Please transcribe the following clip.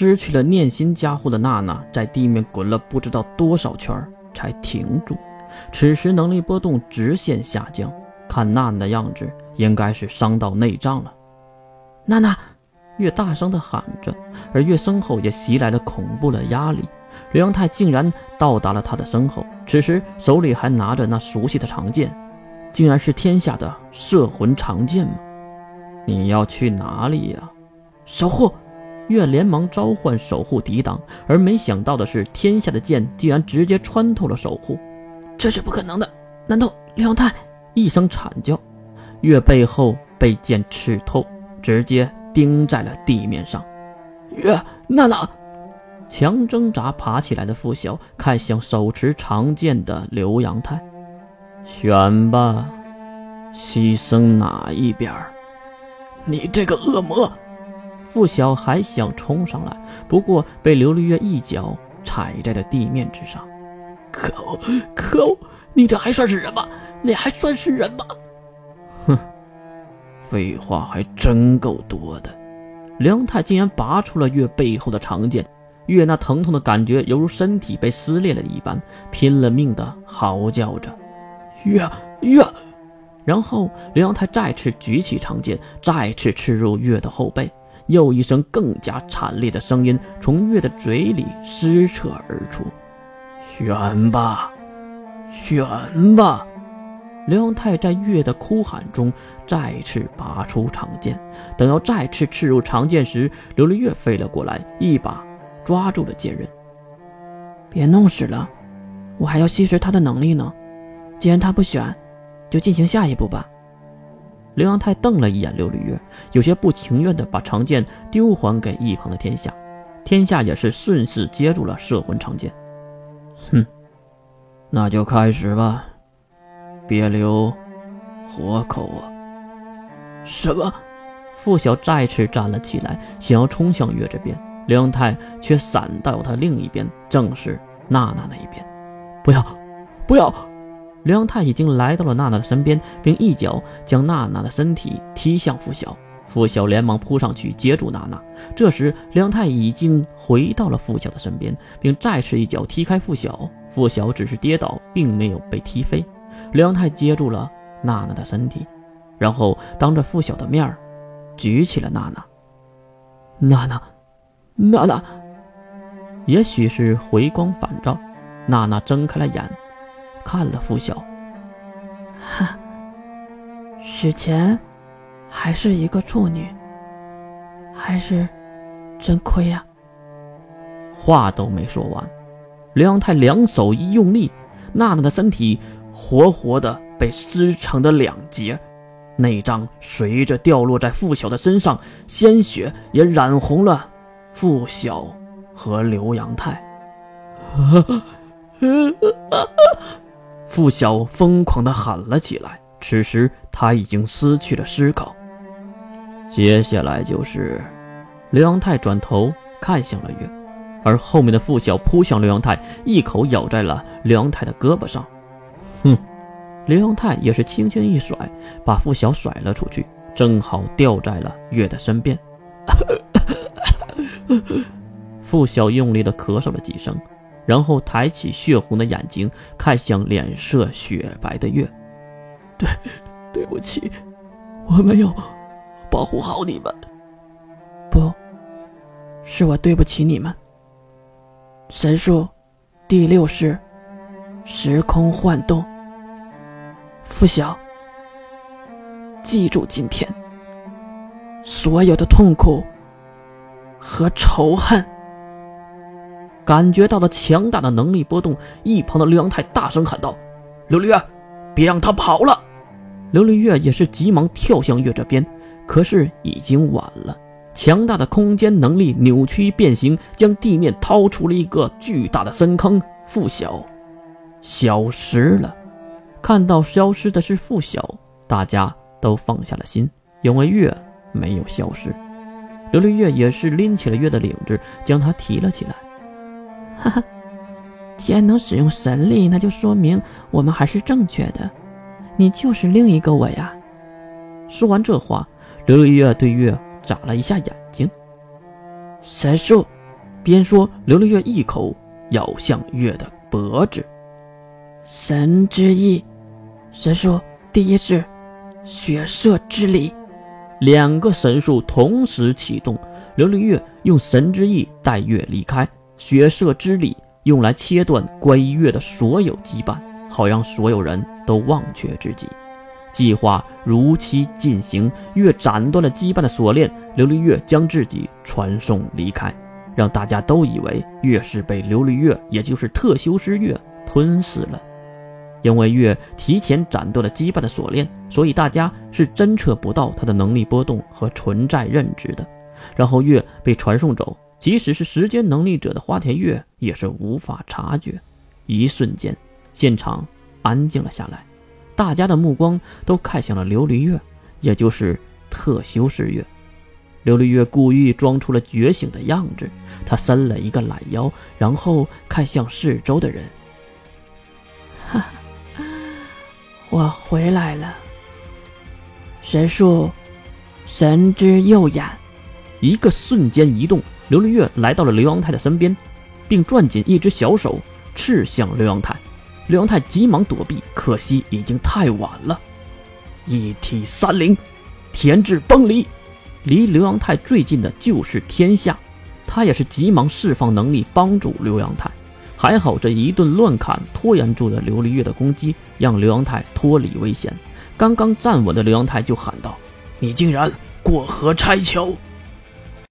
失去了念心加护的娜娜，在地面滚了不知道多少圈才停住。此时能力波动直线下降，看娜娜的样子，应该是伤到内脏了。娜娜，越大声地喊着，而越身后也袭来了恐怖的压力。刘阳泰竟然到达了他的身后，此时手里还拿着那熟悉的长剑，竟然是天下的摄魂长剑吗？你要去哪里呀？守护！月连忙召唤守护抵挡，而没想到的是，天下的剑竟然直接穿透了守护，这是不可能的！难道刘阳泰？一声惨叫，月背后被剑刺透，直接钉在了地面上。月娜娜，强挣扎爬起来的付晓看向手持长剑的刘阳泰，选吧，牺牲哪一边？你这个恶魔！付晓还想冲上来，不过被刘丽月一脚踩在了地面之上。可恶！可恶！你这还算是人吗？你还算是人吗？哼，废话还真够多的。梁太竟然拔出了月背后的长剑，月那疼痛的感觉犹如身体被撕裂了一般，拼了命的嚎叫着：“月月！”然后梁太再次举起长剑，再次刺入月的后背。又一声更加惨烈的声音从月的嘴里撕扯而出：“选吧，选吧！”刘阳泰在月的哭喊中再次拔出长剑，等要再次刺入长剑时，刘丽月飞了过来，一把抓住了剑刃。“别弄死了，我还要吸食他的能力呢。既然他不选，就进行下一步吧。”刘阳泰瞪了一眼刘丽月，有些不情愿地把长剑丢还给一旁的天下。天下也是顺势接住了摄魂长剑。哼，那就开始吧，别留活口啊！什么？付晓再次站了起来，想要冲向月这边，刘阳泰却闪到他另一边，正是娜娜那一边。不要，不要！刘阳泰已经来到了娜娜的身边，并一脚将娜娜的身体踢向付晓。付晓连忙扑上去接住娜娜。这时，刘阳泰已经回到了付晓的身边，并再次一脚踢开付晓。付晓只是跌倒，并没有被踢飞。刘阳泰接住了娜娜的身体，然后当着付晓的面举起了娜娜。娜娜，娜娜，也许是回光返照，娜娜睁开了眼。看了付晓，哈，史前还是一个处女，还是真亏呀。话都没说完，刘阳泰两手一用力，娜娜的身体活活的被撕成了两截，内脏随着掉落在付晓的身上，鲜血也染红了付晓和刘阳泰。付晓疯狂地喊了起来。此时他已经失去了思考。接下来就是刘阳泰转头看向了月，而后面的付晓扑向刘阳泰，一口咬在了刘阳泰的胳膊上。哼！刘阳泰也是轻轻一甩，把付晓甩了出去，正好掉在了月的身边。付晓用力地咳嗽了几声。然后抬起血红的眼睛看向脸色雪白的月，对，对不起，我没有保护好你们。不，是我对不起你们。神术，第六式，时空幻动。拂晓，记住今天所有的痛苦和仇恨。感觉到了强大的能力波动，一旁的刘阳泰大声喊道：“刘丽月，别让他跑了！”刘丽月也是急忙跳向月这边，可是已经晚了。强大的空间能力扭曲变形，将地面掏出了一个巨大的深坑。付晓消失了。看到消失的是付晓，大家都放下了心，因为月没有消失。刘丽月也是拎起了月的领子，将他提了起来。哈哈，既然能使用神力，那就说明我们还是正确的。你就是另一个我呀！说完这话，刘月对月眨了一下眼睛。神术，边说，刘丽月一口咬向月的脖子。神之意，神术第一式，血色之力。两个神术同时启动，琉璃月用神之意带月离开，血色之力用来切断关于月的所有羁绊，好让所有人都忘却自己。计划如期进行，月斩断了羁绊的锁链，琉璃月将自己传送离开，让大家都以为月是被琉璃月，也就是特修斯月吞噬了。因为月提前斩断了羁绊的锁链，所以大家是侦测不到他的能力波动和存在认知的。然后月被传送走，即使是时间能力者的花田月也是无法察觉。一瞬间，现场安静了下来，大家的目光都看向了琉璃月，也就是特修斯月。琉璃月故意装出了觉醒的样子，他伸了一个懒腰，然后看向四周的人。我回来了。神术，神之右眼，一个瞬间移动，琉璃月来到了刘阳泰的身边，并攥紧一只小手，刺向刘阳泰。刘阳泰急忙躲避，可惜已经太晚了。一体三灵，天之崩离。离刘阳泰最近的就是天下，他也是急忙释放能力帮助刘阳泰。还好这一顿乱砍拖延住了琉璃月的攻击，让刘阳泰脱离危险。刚刚站稳的刘阳泰就喊道：“你竟然过河拆桥！”